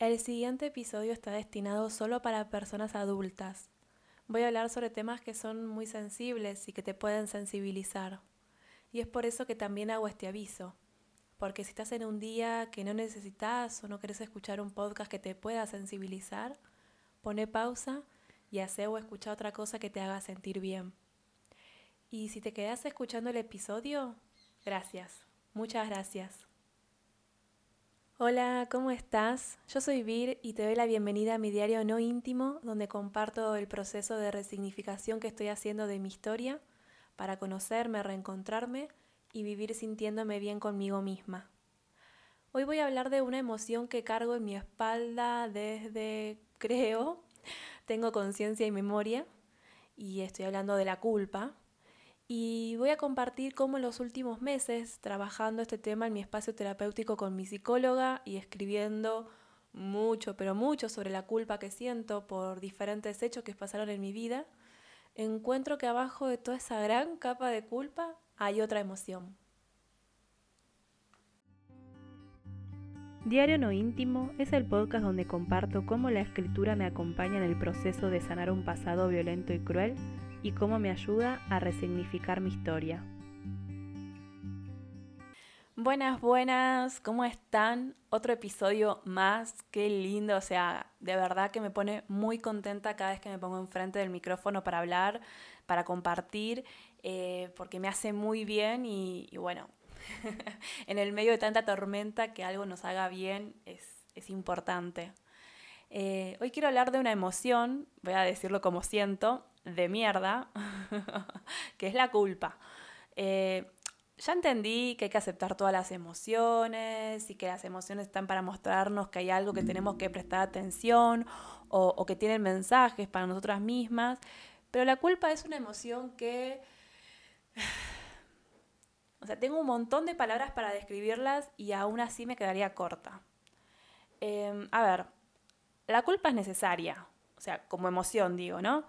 El siguiente episodio está destinado solo para personas adultas. Voy a hablar sobre temas que son muy sensibles y que te pueden sensibilizar. Y es por eso que también hago este aviso. Porque si estás en un día que no necesitas o no querés escuchar un podcast que te pueda sensibilizar, pone pausa y hace o escucha otra cosa que te haga sentir bien. Y si te quedas escuchando el episodio, gracias. Muchas gracias. Hola, ¿cómo estás? Yo soy Vir y te doy la bienvenida a mi diario no íntimo, donde comparto el proceso de resignificación que estoy haciendo de mi historia para conocerme, reencontrarme y vivir sintiéndome bien conmigo misma. Hoy voy a hablar de una emoción que cargo en mi espalda desde, creo, tengo conciencia y memoria, y estoy hablando de la culpa, y voy a compartir cómo en los últimos meses, trabajando este tema en mi espacio terapéutico con mi psicóloga y escribiendo mucho, pero mucho sobre la culpa que siento por diferentes hechos que pasaron en mi vida, encuentro que abajo de toda esa gran capa de culpa hay otra emoción. Diario No Íntimo es el podcast donde comparto cómo la escritura me acompaña en el proceso de sanar un pasado violento y cruel y cómo me ayuda a resignificar mi historia. Buenas, buenas, ¿cómo están? Otro episodio más, qué lindo, o sea, de verdad que me pone muy contenta cada vez que me pongo enfrente del micrófono para hablar, para compartir, eh, porque me hace muy bien y, bueno, en el medio de tanta tormenta que algo nos haga bien es, es importante. Eh, hoy quiero hablar de una emoción, voy a decirlo como siento, de mierda, que es la culpa. Eh, ya entendí que hay que aceptar todas las emociones y que las emociones están para mostrarnos que hay algo que tenemos que prestar atención o, que tienen mensajes para nosotras mismas, pero la culpa es una emoción que... O sea, tengo un montón de palabras para describirlas y aún así me quedaría corta. Em, a ver, la culpa es necesaria, o sea, como emoción digo, ¿no?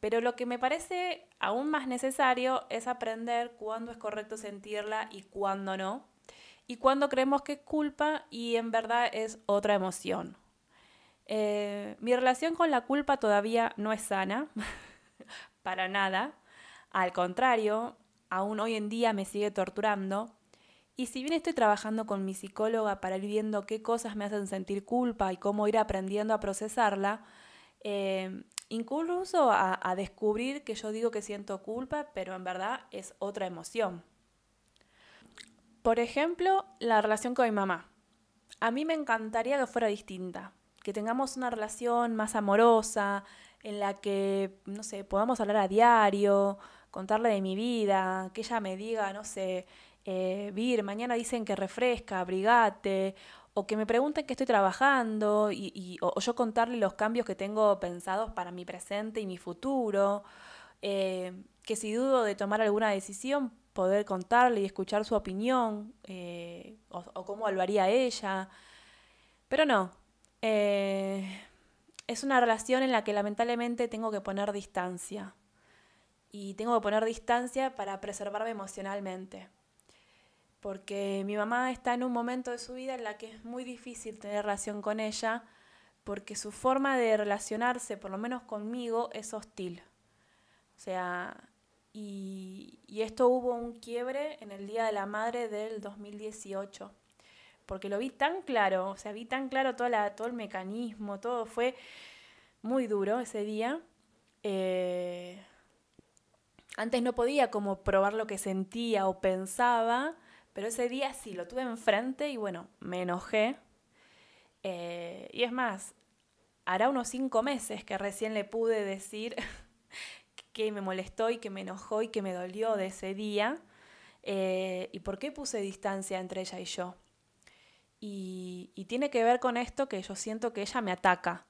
Pero lo que me parece aún más necesario es aprender cuándo es correcto sentirla y cuándo no. Y cuándo creemos que es culpa y en verdad es otra emoción. Eh, mi relación con la culpa todavía no es sana, para nada. Al contrario, aún hoy en día me sigue torturando. Y si bien estoy trabajando con mi psicóloga para ir viendo qué cosas me hacen sentir culpa y cómo ir aprendiendo a procesarla, eh, incluso a, descubrir que yo digo que siento culpa, pero en verdad es otra emoción. Por ejemplo, la relación con mi mamá. A mí me encantaría que fuera distinta, que tengamos una relación más amorosa, en la que, no sé, podamos hablar a diario, contarle de mi vida, que ella me diga, no sé, eh, Vir, mañana dicen que refresca, abrigate, o que me pregunten qué estoy trabajando y, o, yo contarle los cambios que tengo pensados para mi presente y mi futuro, eh, que si dudo de tomar alguna decisión, poder contarle y escuchar su opinión eh, o, cómo lo haría ella. Pero no, es una relación en la que lamentablemente tengo que poner distancia. Y tengo que poner distancia para preservarme emocionalmente porque mi mamá está en un momento de su vida en la que es muy difícil tener relación con ella, porque su forma de relacionarse, por lo menos conmigo, es hostil. O sea, y, esto hubo un quiebre en el Día de la Madre del 2018, porque lo vi tan claro, o sea, vi tan claro todo el mecanismo, todo fue muy duro ese día. Eh, antes no podía como probar lo que sentía o pensaba, pero ese día sí, lo tuve enfrente y bueno, me enojé. Eh, y es más, hará unos cinco meses que recién le pude decir que me molestó y que me enojó y que me dolió de ese día. Eh, y por qué puse distancia entre ella y yo. y tiene que ver con esto que yo siento que ella me ataca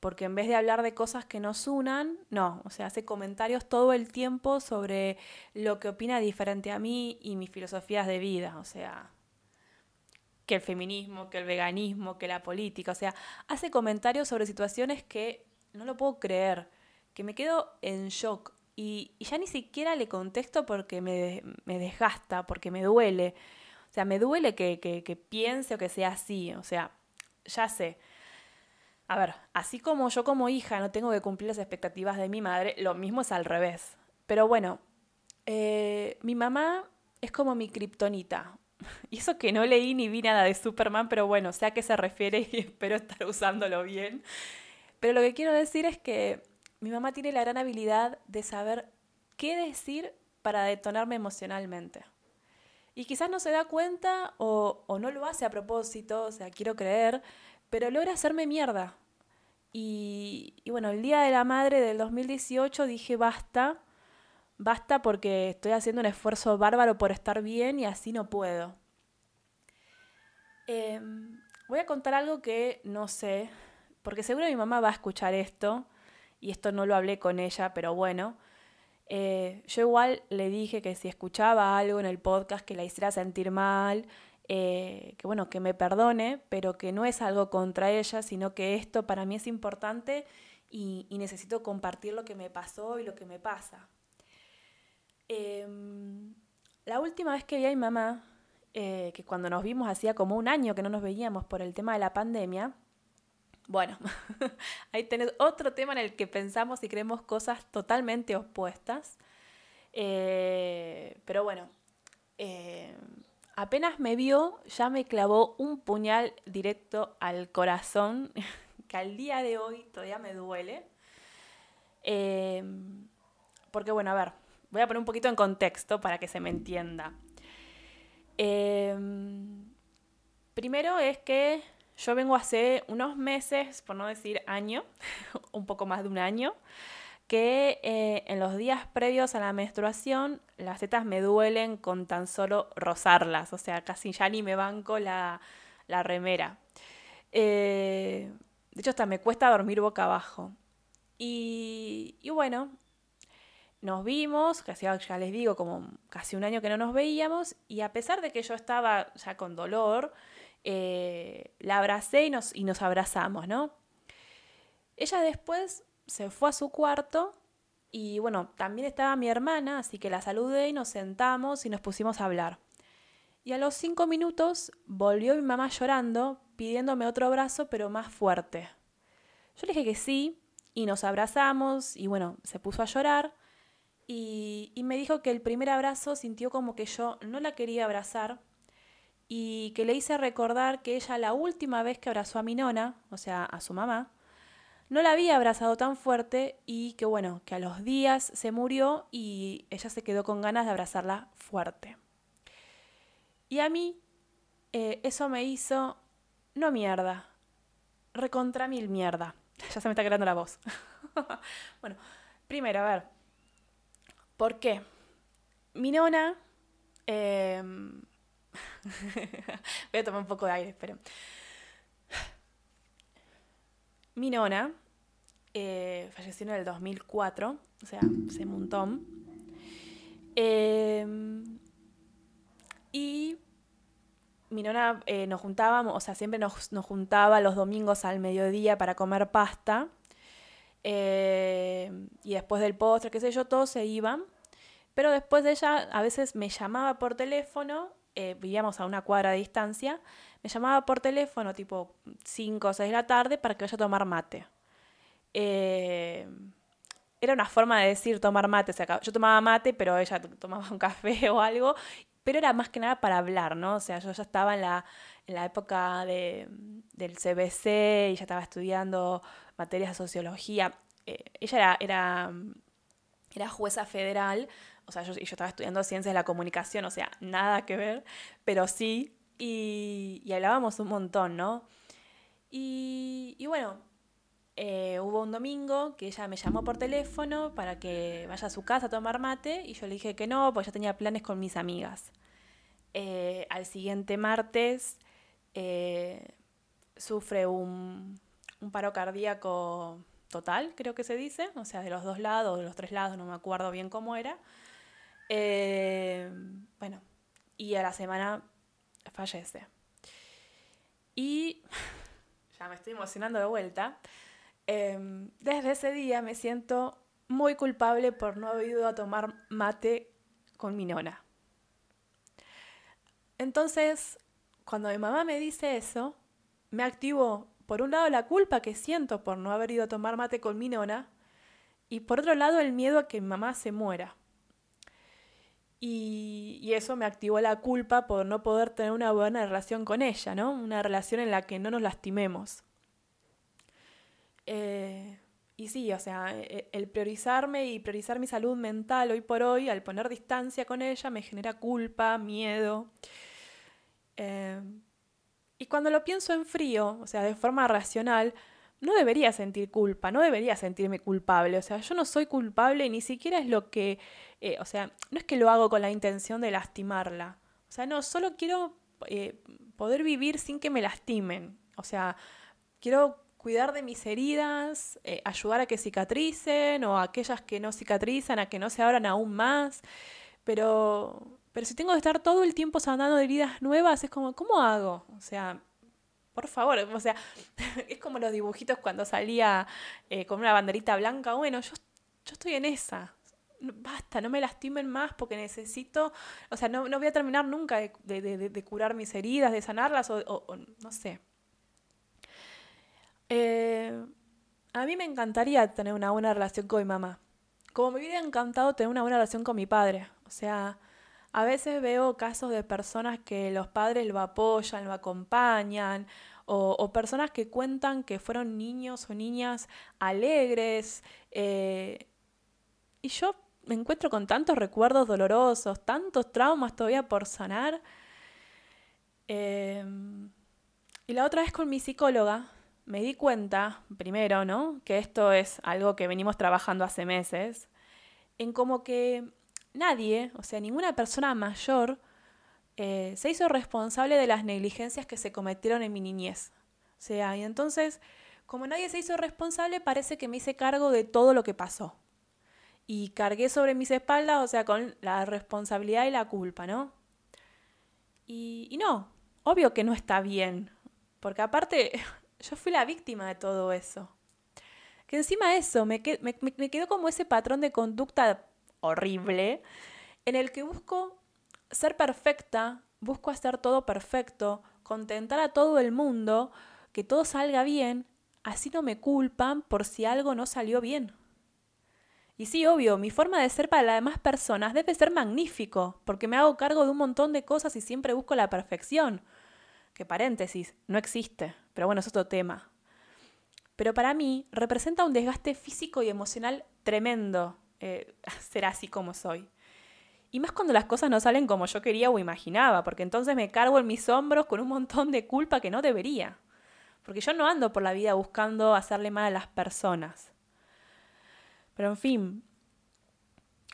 porque en vez de hablar de cosas que nos unan, no, o sea, hace comentarios todo el tiempo sobre lo que opina diferente a mí y mis filosofías de vida, o sea, que el feminismo, que el veganismo, que la política, o sea, hace comentarios sobre situaciones que no lo puedo creer, que me quedo en shock y, ya ni siquiera le contesto porque me, desgasta, porque me duele, o sea, me duele que, que piense o que sea así, o sea, ya sé a ver, así como yo como hija no tengo que cumplir las expectativas de mi madre, lo mismo es al revés. Pero bueno, eh, mi mamá es como mi kriptonita. Y eso que no leí ni vi nada de Superman, pero bueno, sé a qué se refiere y espero estar usándolo bien. Pero lo que quiero decir es que mi mamá tiene la gran habilidad de saber qué decir para detonarme emocionalmente. Y quizás no se da cuenta o, no lo hace a propósito, o sea, quiero creer, pero logra hacerme mierda. Y, bueno, el Día de la Madre del 2018 dije basta, basta porque estoy haciendo un esfuerzo bárbaro por estar bien y así no puedo. Em, voy a contar algo que no sé, porque seguro mi mamá va a escuchar esto, y esto no lo hablé con ella, pero bueno. Eh, yo igual le dije que si escuchaba algo en el podcast que la hiciera sentir mal, eh, que bueno, que me perdone, pero que no es algo contra ella, sino que esto para mí es importante y, necesito compartir lo que me pasó y lo que me pasa. Em, la última vez que vi a mi mamá, eh, que cuando nos vimos hacía como un año que no nos veíamos por el tema de la pandemia, bueno, ahí tenés otro tema en el que pensamos y creemos cosas totalmente opuestas. Eh, pero bueno, eh, apenas me vio, ya me clavó un puñal directo al corazón, que al día de hoy todavía me duele. Eh, porque bueno, a ver, voy a poner un poquito en contexto para que se me entienda. primero es que yo vengo hace unos meses, por no decir año, un poco más de un año, que eh, en los días previos a la menstruación las tetas me duelen con tan solo rozarlas, o sea, casi ya ni me banco la, remera. Eh, de hecho, hasta me cuesta dormir boca abajo. Y, y bueno, nos vimos, casi ya les digo, como casi un año que no nos veíamos, y a pesar de que yo estaba ya con dolor, eh, la abracé y nos, y nos abrazamos, ¿no? Ella después se fue a su cuarto y bueno, también estaba mi hermana, así que la saludé y nos sentamos y nos pusimos a hablar. Y a los cinco minutos volvió mi mamá llorando, pidiéndome otro abrazo, pero más fuerte. Yo le dije que sí, y nos abrazamos, y bueno, se puso a llorar, y, y me dijo que el primer abrazo sintió como que yo no la quería abrazar, y que le hice recordar que ella la última vez que abrazó a mi nona, o sea, a su mamá, no la había abrazado tan fuerte y que bueno, que a los días se murió y ella se quedó con ganas de abrazarla fuerte. Y a mí eh, eso me hizo, no mierda, recontra mil mierda. Ya se me está quedando la voz. bueno, primero, a ver, ¿por qué? Mi nona... Em, Voy a tomar un poco de aire, espero. Mi nona eh, falleció en el 2004, o sea, hace un montón. Em, y mi nona eh, nos juntábamos, o sea, siempre nos, juntaba los domingos al mediodía para comer pasta. Em, y después del postre, qué sé yo, todos se iban. Pero después de ella a veces me llamaba por teléfono eh, vivíamos a una cuadra de distancia, me llamaba por teléfono tipo 5 o 6 de la tarde para que vaya a tomar mate. Eh, era una forma de decir tomar mate. yo tomaba mate, pero ella tomaba un café o algo. Pero era más que nada para hablar, ¿no? O sea, yo ya estaba en la, en la época de, del CBC y ya estaba estudiando materias de sociología. Eh, ella era, era, era jueza federal, o sea, yo, yo estaba estudiando ciencias de la comunicación, o sea, nada que ver, pero sí, y, hablábamos un montón, ¿no? Y, bueno, eh, hubo un domingo que ella me llamó por teléfono para que vaya a su casa a tomar mate y yo le dije que no, porque ya tenía planes con mis amigas. Eh, al siguiente martes eh, sufre un, un, paro cardíaco total, creo que se dice, o sea, de los dos lados, de los tres lados, no me acuerdo bien cómo era. Eh, bueno, y a la semana fallece. Y ya me estoy emocionando de vuelta. Em, desde ese día me siento muy culpable por no haber ido a tomar mate con mi nona. Entonces, cuando mi mamá me dice eso, me activo por un lado la culpa que siento por no haber ido a tomar mate con mi nona y por otro lado el miedo a que mi mamá se muera. Y, eso me activó la culpa por no poder tener una buena relación con ella, ¿no? Una relación en la que no nos lastimemos. Eh, y sí, o sea, e, el priorizarme y priorizar mi salud mental hoy por hoy, al poner distancia con ella, me genera culpa, miedo. Eh, y cuando lo pienso en frío, o sea, de forma racional, no debería sentir culpa, no debería sentirme culpable. O sea, yo no soy culpable, ni siquiera es lo que, eh, o sea, no es que lo hago con la intención de lastimarla. O sea, no, solo quiero eh, poder vivir sin que me lastimen. O sea, quiero cuidar de mis heridas, eh, ayudar a que cicatricen o aquellas que no cicatrizan, a que no se abran aún más. Pero, pero si tengo que estar todo el tiempo sanando heridas nuevas, es como, ¿cómo hago? O sea, por favor, o sea, es como los dibujitos cuando salía eh, con una banderita blanca, bueno, yo, yo estoy en esa, basta, no me lastimen más porque necesito, o sea, no, no voy a terminar nunca de, de, curar mis heridas, de sanarlas o, o, no sé. Eh, a mí me encantaría tener una buena relación con mi mamá, como me hubiera encantado tener una buena relación con mi padre, o sea, a veces veo casos de personas que los padres lo apoyan, lo acompañan, o, personas que cuentan que fueron niños o niñas alegres. Eh, y yo me encuentro con tantos recuerdos dolorosos, tantos traumas todavía por sanar. Em, y la otra vez con mi psicóloga me di cuenta, primero, ¿no? Que esto es algo que venimos trabajando hace meses, en como que nadie, o sea, ninguna persona mayor, eh, se hizo responsable de las negligencias que se cometieron en mi niñez. O sea, y entonces, como nadie se hizo responsable, parece que me hice cargo de todo lo que pasó. Y cargué sobre mis espaldas, o sea, con la responsabilidad y la culpa, ¿no? Y, no, obvio que no está bien, porque aparte yo fui la víctima de todo eso. Que encima eso me, me quedó como ese patrón de conducta horrible, en el que busco ser perfecta, busco hacer todo perfecto, contentar a todo el mundo, que todo salga bien, así no me culpan por si algo no salió bien. Y sí, obvio, mi forma de ser para las demás personas debe ser magnífico, porque me hago cargo de un montón de cosas y siempre busco la perfección. Que paréntesis, no existe, pero bueno, es otro tema. Pero para mí representa un desgaste físico y emocional tremendo eh, ser así como soy. Y más cuando las cosas no salen como yo quería o imaginaba, porque entonces me cargo en mis hombros con un montón de culpa que no debería. Porque yo no ando por la vida buscando hacerle mal a las personas. Pero en fin,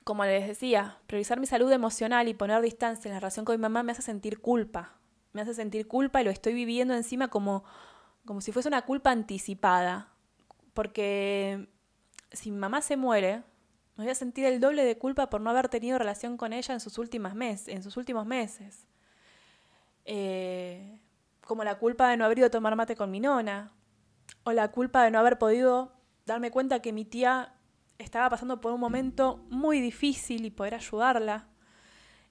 como les decía, priorizar mi salud emocional y poner distancia en la relación con mi mamá me hace sentir culpa. Me hace sentir culpa y lo estoy viviendo encima como, como si fuese una culpa anticipada. Porque si mi mamá se muere, me voy a sentir el doble de culpa por no haber tenido relación con ella en sus, últimas mes en sus últimos meses. Eh, como la culpa de no haber ido a tomar mate con mi nona. O la culpa de no haber podido darme cuenta que mi tía estaba pasando por un momento muy difícil y poder ayudarla.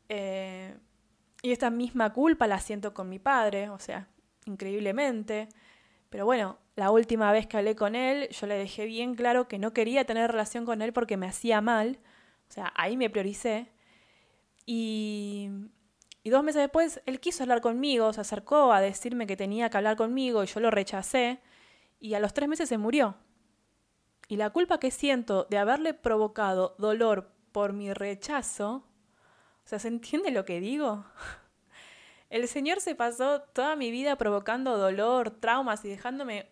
Eh, y esta misma culpa la siento con mi padre, o sea, increíblemente. Pero bueno, la última vez que hablé con él, yo le dejé bien claro que no quería tener relación con él porque me hacía mal. O sea, ahí me prioricé. Y, y dos meses después, él quiso hablar conmigo, se acercó a decirme que tenía que hablar conmigo y yo lo rechacé. Y a los tres meses se murió. Y la culpa que siento de haberle provocado dolor por mi rechazo, o sea, ¿se entiende lo que digo? El Señor se pasó toda mi vida provocando dolor, traumas y dejándome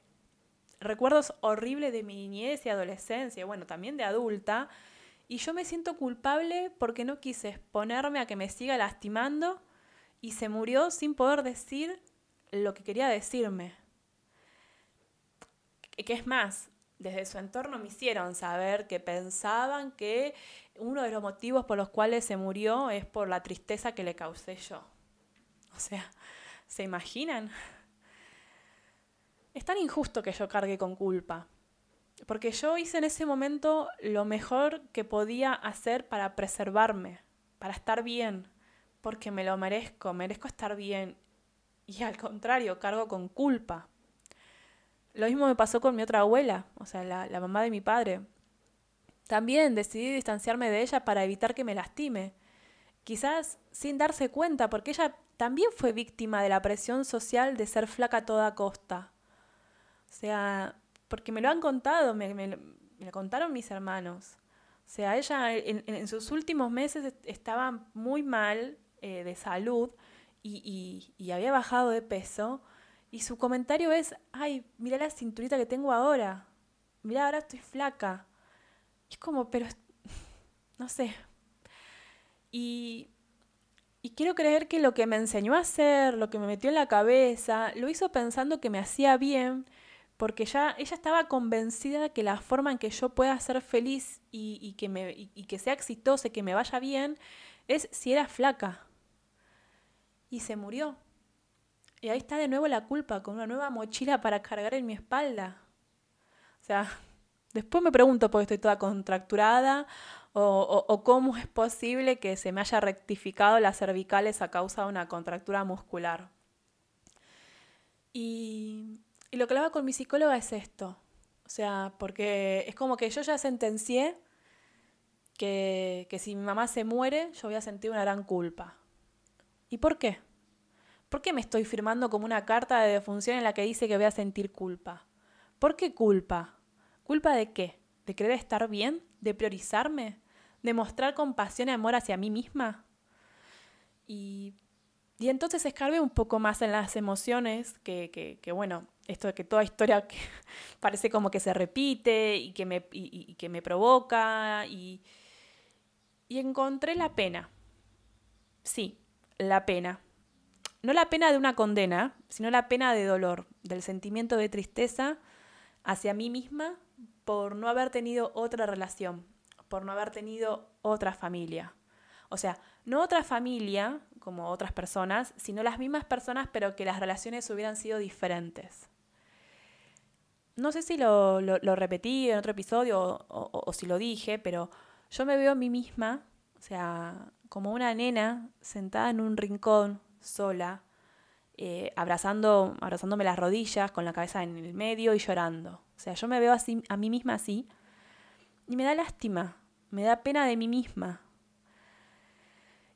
recuerdos horribles de mi niñez y adolescencia, bueno, también de adulta, y yo me siento culpable porque no quise exponerme a que me siga lastimando y se murió sin poder decir lo que quería decirme. Que es más, desde su entorno me hicieron saber que pensaban que uno de los motivos por los cuales se murió es por la tristeza que le causé yo. O sea, ¿se imaginan? Es tan injusto que yo cargue con culpa. Porque yo hice en ese momento lo mejor que podía hacer para preservarme, para estar bien, porque me lo merezco, merezco estar bien. Y al contrario, cargo con culpa. lo mismo me pasó con mi otra abuela, o sea, la, la mamá de mi padre. También decidí distanciarme de ella para evitar que me lastime. Quizás sin darse cuenta, porque ella también fue víctima de la presión social de ser flaca a toda costa. O sea, porque me lo han contado, me, me, lo contaron mis hermanos. O sea, ella en, en sus últimos meses estaba muy mal eh, de salud y, y, y, había bajado de peso. Y su comentario es, ay, mira la cinturita que tengo ahora. Mira, ahora estoy flaca. Es como, pero, no sé. Y, y quiero creer que lo que me enseñó a hacer, lo que me metió en la cabeza, lo hizo pensando que me hacía bien porque ya ella estaba convencida de que la forma en que yo pueda ser feliz y, que, me, y, que sea exitosa y que me vaya bien es si era flaca. Y se murió. Y ahí está de nuevo la culpa, con una nueva mochila para cargar en mi espalda. O sea, después me pregunto por qué estoy toda contracturada o, o cómo es posible que se me haya rectificado las cervicales a causa de una contractura muscular. Y y lo que hablaba con mi psicóloga es esto. O sea, porque es como que yo ya sentencié que, que si mi mamá se muere, yo voy a sentir una gran culpa. ¿Y por qué? ¿Por qué me estoy firmando como una carta de defunción en la que dice que voy a sentir culpa? ¿Por qué culpa? ¿Culpa de qué? ¿De querer estar bien? ¿De priorizarme? ¿De mostrar compasión y amor hacia mí misma? Y, y entonces escarbé un poco más en las emociones que, que bueno, esto de que toda historia parece como que se repite y que me, y, que me provoca y, y encontré la pena. Sí, la pena. No la pena de una condena, sino la pena de dolor, del sentimiento de tristeza hacia mí misma por no haber tenido otra relación, por no haber tenido otra familia. O sea, no otra familia como otras personas, sino las mismas personas, pero que las relaciones hubieran sido diferentes no sé si lo, lo, repetí en otro episodio o, si lo dije, pero yo me veo a mí misma, o sea, como una nena sentada en un rincón, sola, eh, abrazando, abrazándome las rodillas, con la cabeza en el medio y llorando. O sea, yo me veo así, a mí misma así y me da lástima, me da pena de mí misma.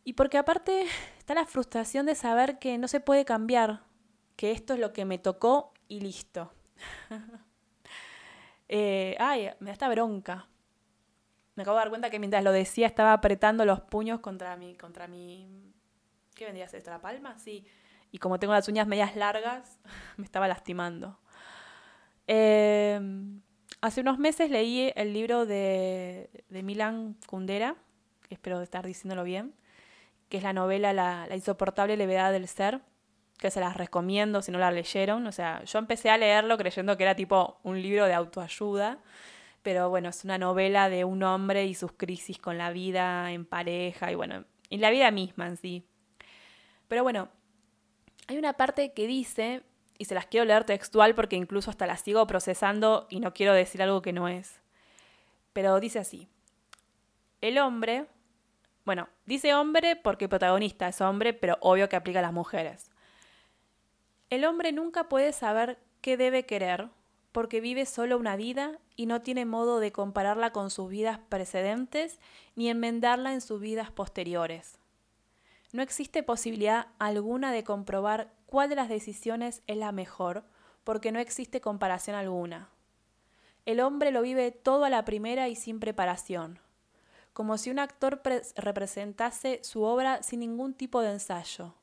Y porque aparte está la frustración de saber que no se puede cambiar, que esto es lo que me tocó y listo. Eh, ay, me da esta bronca. Me acabo de dar cuenta que mientras lo decía estaba apretando los puños contra mi, contra mi, ¿qué vendría a ser esto? ¿La palma? Sí. Y como tengo las uñas medias largas, me estaba lastimando. Em, hace unos meses leí el libro de, de Milan Kundera, espero estar diciéndolo bien, que es la novela la, la insoportable levedad del ser que se las recomiendo si no la leyeron. O sea, yo empecé a leerlo creyendo que era tipo un libro de autoayuda, pero bueno, es una novela de un hombre y sus crisis con la vida en pareja y bueno, en la vida misma en sí. Pero bueno, hay una parte que dice, y se las quiero leer textual porque incluso hasta la sigo procesando y no quiero decir algo que no es. Pero dice así, el hombre, bueno, dice hombre porque el protagonista es hombre, pero obvio que aplica a las mujeres. El hombre nunca puede saber qué debe querer, porque vive solo una vida y no tiene modo de compararla con sus vidas precedentes ni enmendarla en sus vidas posteriores. No existe posibilidad alguna de comprobar cuál de las decisiones es la mejor, porque no existe comparación alguna. El hombre lo vive todo a la primera y sin preparación, como si un actor representase su obra sin ningún tipo de ensayo.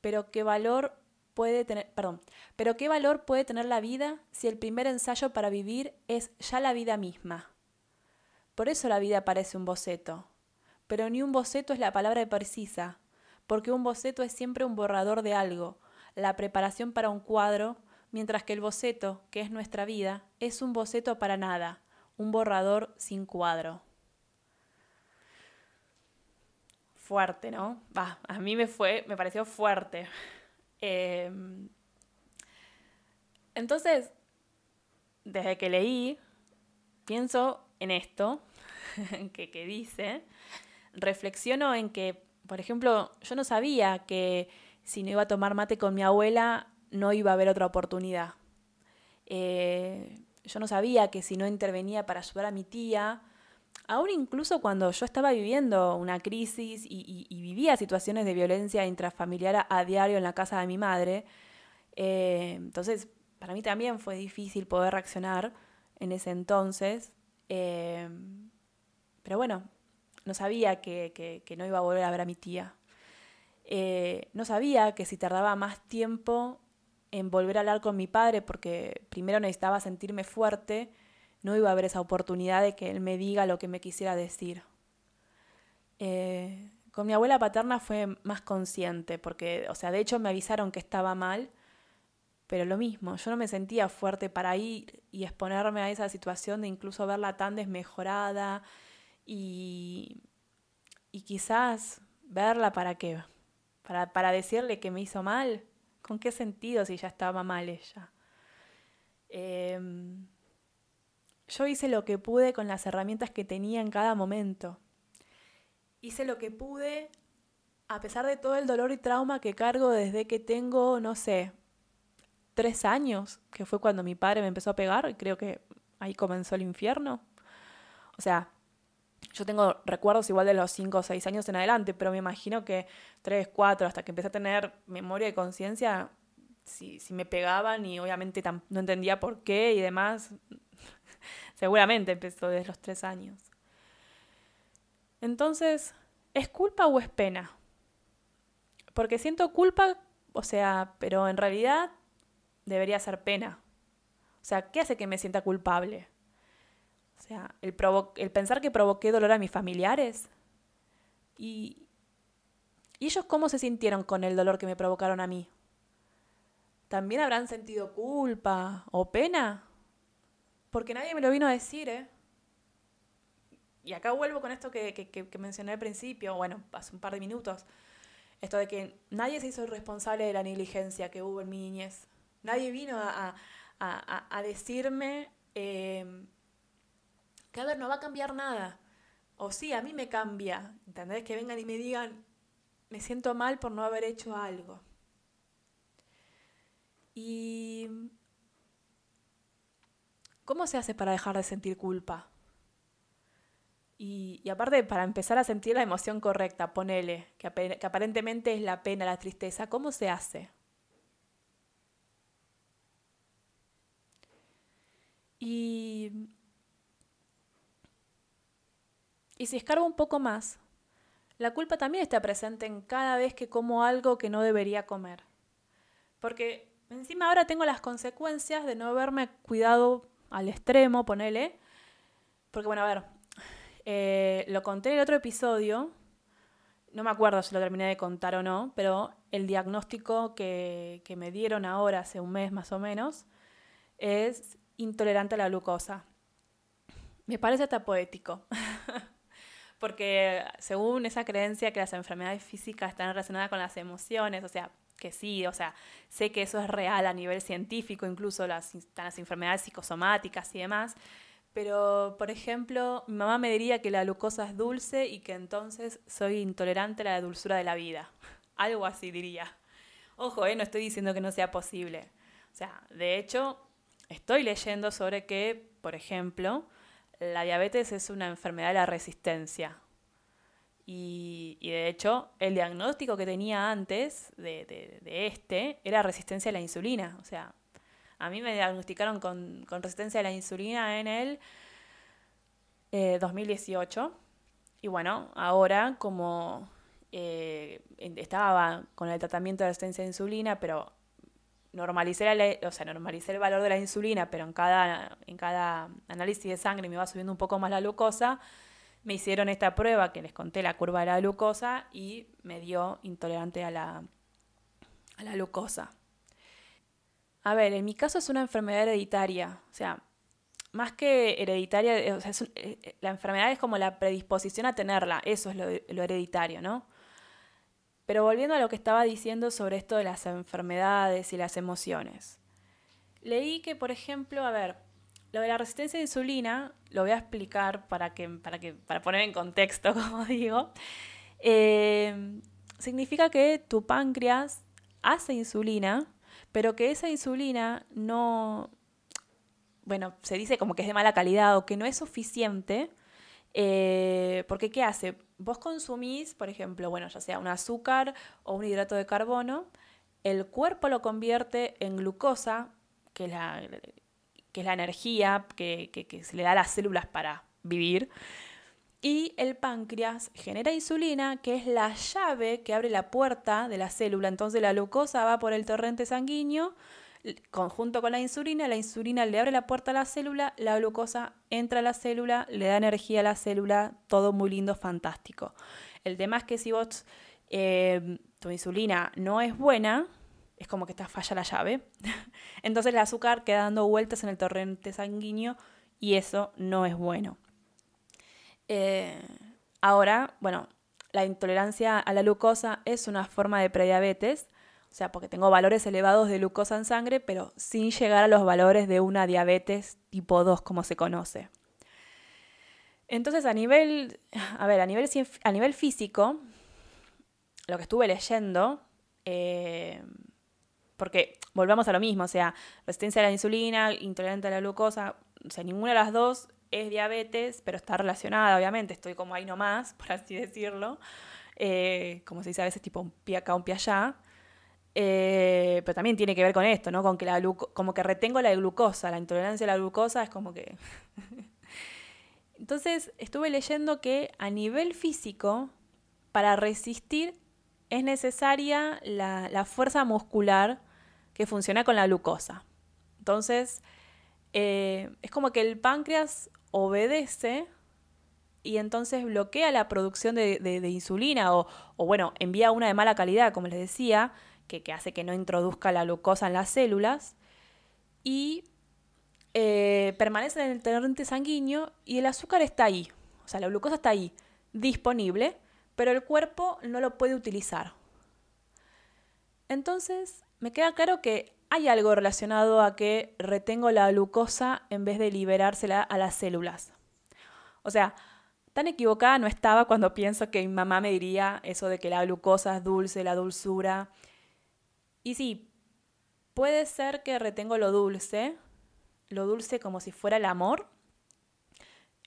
Pero qué valor puede tener, perdón, pero qué valor puede tener la vida si el primer ensayo para vivir es ya la vida misma. Por eso la vida parece un boceto. Pero ni un boceto es la palabra precisa, porque un boceto es siempre un borrador de algo, la preparación para un cuadro, mientras que el boceto, que es nuestra vida, es un boceto para nada, un borrador sin cuadro. Fuerte, ¿no? Va, a mí me fue, me pareció fuerte. Em, entonces, desde que leí, pienso en esto que, que dice, reflexiono en que, por ejemplo, yo no sabía que si no iba a tomar mate con mi abuela, no iba a haber otra oportunidad. Eh, yo no sabía que si no intervenía para ayudar a mi tía, aún incluso cuando yo estaba viviendo una crisis y, vivía situaciones de violencia intrafamiliar a, diario en la casa de mi madre, eh, entonces para mí también fue difícil poder reaccionar en ese entonces. Eh, pero bueno, no sabía que, no iba a volver a ver a mi tía. Eh, no sabía que si tardaba más tiempo en volver a hablar con mi padre, porque primero necesitaba sentirme fuerte, no iba a haber esa oportunidad de que él me diga lo que me quisiera decir. Eh, con mi abuela paterna fue más consciente, porque, o sea, de hecho me avisaron que estaba mal, pero lo mismo, yo no me sentía fuerte para ir y exponerme a esa situación de incluso verla tan desmejorada y, y quizás verla para qué, para, para decirle que me hizo mal. ¿Con qué sentido si ya estaba mal ella? Em, yo hice lo que pude con las herramientas que tenía en cada momento. Hice lo que pude a pesar de todo el dolor y trauma que cargo desde que tengo, no sé, tres años, que fue cuando mi padre me empezó a pegar, y creo que ahí comenzó el infierno. O sea, yo tengo recuerdos igual de los cinco o seis años en adelante, pero me imagino que tres, cuatro, hasta que empecé a tener memoria y conciencia, si, si, me pegaban y obviamente no entendía por qué y demás, seguramente empezó desde los tres años. Entonces, ¿es culpa o es pena? Porque siento culpa, o sea, pero en realidad debería ser pena. O sea, ¿qué hace que me sienta culpable? O sea, el, el pensar que provoqué dolor a mis familiares. Y, ¿Y ellos cómo se sintieron con el dolor que me provocaron a mí? ¿También habrán sentido culpa o pena? Porque nadie me lo vino a decir, ¿eh? Y acá vuelvo con esto que, que mencioné al principio, bueno, hace un par de minutos. Esto de que nadie se hizo responsable de la negligencia que hubo en mi niñez. Nadie vino a, decirme eh, que, a ver, no va a cambiar nada. O sí, a mí me cambia. ¿Entendés? Que vengan y me digan, me siento mal por no haber hecho algo. Y... ¿Cómo se hace para dejar de sentir culpa? Y, aparte, para empezar a sentir la emoción correcta, ponele, que, que aparentemente es la pena, la tristeza, ¿cómo se hace? Y, y si escarbo un poco más, la culpa también está presente en cada vez que como algo que no debería comer. Porque encima ahora tengo las consecuencias de no haberme cuidado al extremo, ponele. Porque bueno, a ver, eh, lo conté en el otro episodio, no me acuerdo si lo terminé de contar o no, pero el diagnóstico que, que me dieron ahora, hace un mes más o menos, es intolerante a la glucosa. Me parece hasta poético, porque según esa creencia que las enfermedades físicas están relacionadas con las emociones, o sea, que sí, o sea, sé que eso es real a nivel científico, incluso las, las enfermedades psicosomáticas y demás, pero por ejemplo, mi mamá me diría que la glucosa es dulce y que entonces soy intolerante a la dulzura de la vida. Algo así diría. Ojo, eh, no estoy diciendo que no sea posible. O sea, de hecho, estoy leyendo sobre que, por ejemplo, la diabetes es una enfermedad de la resistencia. Y, de hecho, el diagnóstico que tenía antes de, este era resistencia a la insulina. O sea, a mí me diagnosticaron con, resistencia a la insulina en el 2018. Eh, y bueno, ahora como eh, estaba con el tratamiento de resistencia a la insulina, pero normalicé, o sea, normalicé el valor de la insulina, pero en cada, en cada análisis de sangre me iba subiendo un poco más la glucosa, me hicieron esta prueba que les conté la curva de la glucosa y me dio intolerante a la, a la glucosa. A ver, en mi caso es una enfermedad hereditaria, o sea, más que hereditaria, eh, eh, eh, la enfermedad es como la predisposición a tenerla, eso es lo hereditario, ¿no? Pero volviendo a lo que estaba diciendo sobre esto de las enfermedades y las emociones. Leí que, por ejemplo, a ver, lo de la resistencia a insulina, lo voy a explicar para, que, para, que, para poner en contexto, como digo. Eh, significa que tu páncreas hace insulina, pero que esa insulina no, bueno, se dice como que es de mala calidad o que no es suficiente, eh, porque ¿qué hace? Vos consumís, por ejemplo, bueno, ya sea un azúcar o un hidrato de carbono, el cuerpo lo convierte en glucosa, que es la, que es la energía que, se le da a las células para vivir, y el páncreas genera insulina, que es la llave que abre la puerta de la célula. Entonces la glucosa va por el torrente sanguíneo conjunto con la insulina, la insulina le abre la puerta a la célula, la glucosa entra a la célula, le da energía a la célula, todo muy lindo, fantástico. El tema es que si vos, eh, tu insulina no es buena, es como que está falla la llave, entonces el azúcar queda dando vueltas en el torrente sanguíneo y eso no es bueno. Eh, ahora, bueno, la intolerancia a la glucosa es una forma de prediabetes, o sea, porque tengo valores elevados de glucosa en sangre, pero sin llegar a los valores de una diabetes tipo 2, como se conoce. Entonces, a nivel, a ver, a nivel, a nivel físico, lo que estuve leyendo, eh, porque volvamos a lo mismo, o sea, resistencia a la insulina, intolerante a la glucosa, o sea, ninguna de las dos es diabetes, pero está relacionada, obviamente, estoy como ahí nomás, por así decirlo, eh, como se dice a veces, tipo un pie acá, un pie allá. Eh, pero también tiene que ver con esto, ¿no? Con que la como que retengo la glucosa, la intolerancia a la glucosa es como que... Entonces estuve leyendo que a nivel físico, para resistir, es necesaria la, fuerza muscular que funciona con la glucosa. Entonces, eh, es como que el páncreas obedece y entonces bloquea la producción de, insulina o, bueno, envía una de mala calidad, como les decía, que, hace que no introduzca la glucosa en las células, y eh, permanece en el torrente sanguíneo y el azúcar está ahí, o sea, la glucosa está ahí, disponible, pero el cuerpo no lo puede utilizar. Entonces, me queda claro que hay algo relacionado a que retengo la glucosa en vez de liberársela a las células. O sea, tan equivocada no estaba cuando pienso que mi mamá me diría eso de que la glucosa es dulce, la dulzura, y sí, puede ser que retengo lo dulce, lo dulce como si fuera el amor,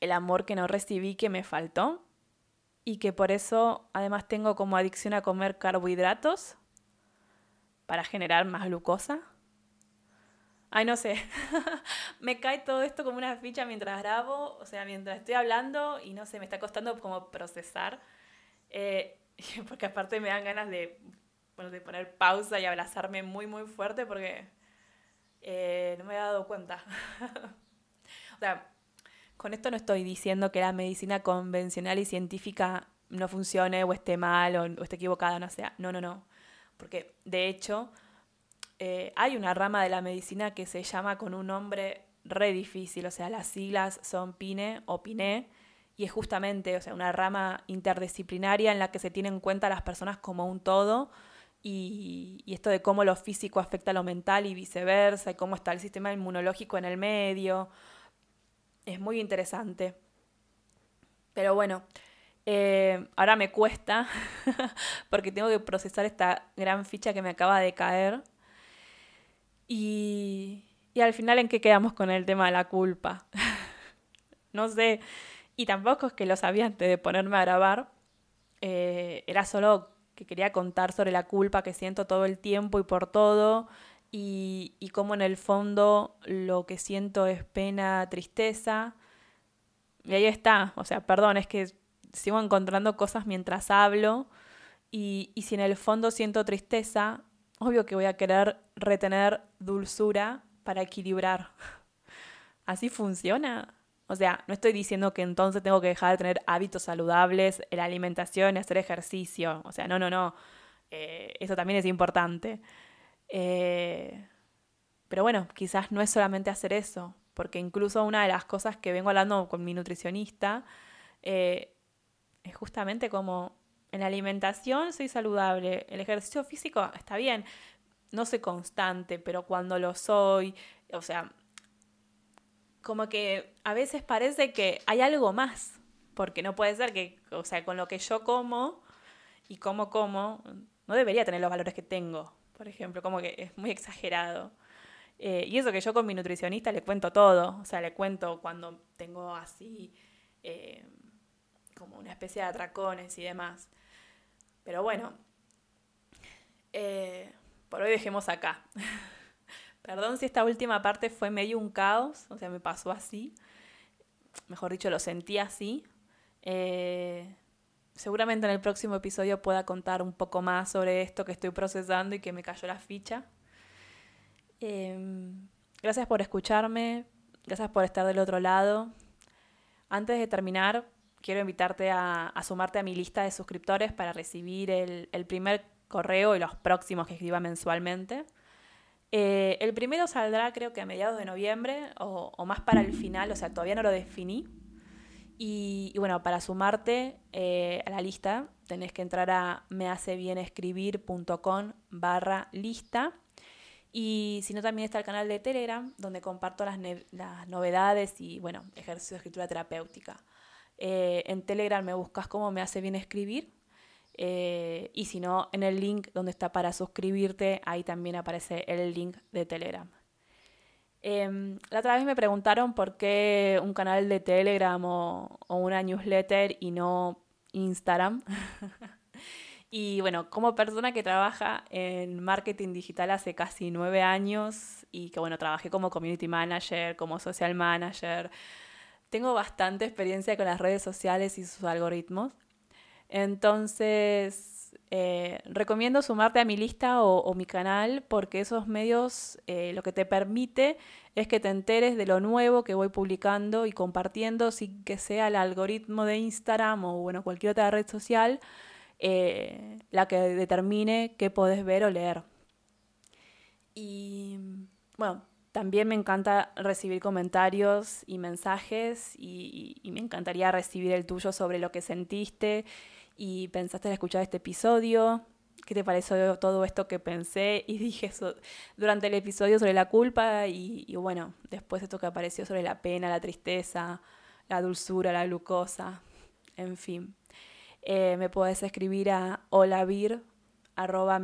el amor que no recibí, que me faltó, y que por eso además tengo como adicción a comer carbohidratos para generar más glucosa. Ay, no sé. me cae todo esto como una ficha mientras grabo, o sea, mientras estoy hablando y no sé, me está costando como procesar. Eh, porque aparte me dan ganas de bueno, de poner pausa y abrazarme muy, muy fuerte porque eh, no me había dado cuenta. o sea, con esto no estoy diciendo que la medicina convencional y científica no funcione o esté mal o, esté equivocada, no sea. No, no, no. Porque de hecho eh, hay una rama de la medicina que se llama con un nombre re difícil, o sea, las siglas son PINE o PINE, y es justamente, o sea, una rama interdisciplinaria en la que se tienen en cuenta las personas como un todo y, esto de cómo lo físico afecta a lo mental y viceversa, y cómo está el sistema inmunológico en el medio. Es muy interesante. Pero bueno, eh, ahora me cuesta porque tengo que procesar esta gran ficha que me acaba de caer. Y, y al final, ¿en qué quedamos con el tema de la culpa? no sé. Y tampoco es que lo sabía antes de ponerme a grabar. Eh, era solo que quería contar sobre la culpa que siento todo el tiempo y por todo, y, y cómo en el fondo lo que siento es pena, tristeza. Y ahí está, o sea, perdón, es que sigo encontrando cosas mientras hablo, y, y si en el fondo siento tristeza, obvio que voy a querer retener dulzura para equilibrar. ¿Así funciona? O sea, no estoy diciendo que entonces tengo que dejar de tener hábitos saludables, la alimentación hacer ejercicio. O sea, no, no, no. Eh, eso también es importante. Eh, pero bueno, quizás no es solamente hacer eso, porque incluso una de las cosas que vengo hablando con mi nutricionista eh, es justamente como en la alimentación soy saludable, el ejercicio físico está bien, no soy constante, pero cuando lo soy, o sea, como que a veces parece que hay algo más, porque no puede ser que, o sea, con lo que yo como y como como, no debería tener los valores que tengo, por ejemplo, como que es muy exagerado. Eh, y eso que yo con mi nutricionista le cuento todo, o sea, le cuento cuando tengo así eh, como una especie de atracones y demás. Pero bueno, eh, por hoy dejemos acá. Perdón si esta última parte fue medio un caos, o sea, me pasó así. Mejor dicho, lo sentí así. seguramente en el próximo episodio pueda contar un poco más sobre esto que estoy procesando y que me cayó la ficha. Em, gracias por escucharme, gracias por estar del otro lado. Antes de terminar, quiero invitarte a, sumarte a mi lista de suscriptores para recibir el, primer correo y los próximos que escriba mensualmente. Eh, el primero saldrá creo que a mediados de noviembre o, más para el final, o sea, todavía no lo definí. Y, bueno, para sumarte eh, a la lista tenés que entrar a mehacebienescribir.com barra lista y si no, también está el canal de Telegram, donde comparto las, novedades y, bueno, ejercicio de escritura terapéutica. Eh, en Telegram me buscas cómo me hace bien escribir. Eh, y si no, en el link donde está para suscribirte, ahí también aparece el link de Telegram. Em, la otra vez me preguntaron por qué un canal de Telegram o, o una newsletter y no Instagram. Y bueno, como persona que trabaja en marketing digital hace casi nueve años y que bueno, trabajé como community manager, como social manager, tengo bastante experiencia con las redes sociales y sus algoritmos. Entonces, eh, recomiendo sumarte a mi lista o, mi canal porque esos medios eh, lo que te permite es que te enteres de lo nuevo que voy publicando y compartiendo sin que sea el algoritmo de Instagram o bueno, cualquier otra red social eh, la que determine qué podés ver o leer. Y bueno, también me encanta recibir comentarios y mensajes y, me encantaría recibir el tuyo sobre lo que sentiste y pensaste en escuchar este episodio. ¿Qué te pareció todo esto que pensé y dije durante el episodio sobre la culpa y, bueno, después esto que apareció sobre la pena, la tristeza, la dulzura, la glucosa, en fin. Eh, me puedes escribir a holavir arroba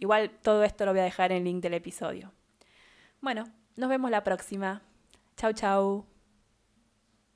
Igual todo esto lo voy a dejar en el link del episodio. Bueno, nos vemos la próxima. Chau, chau.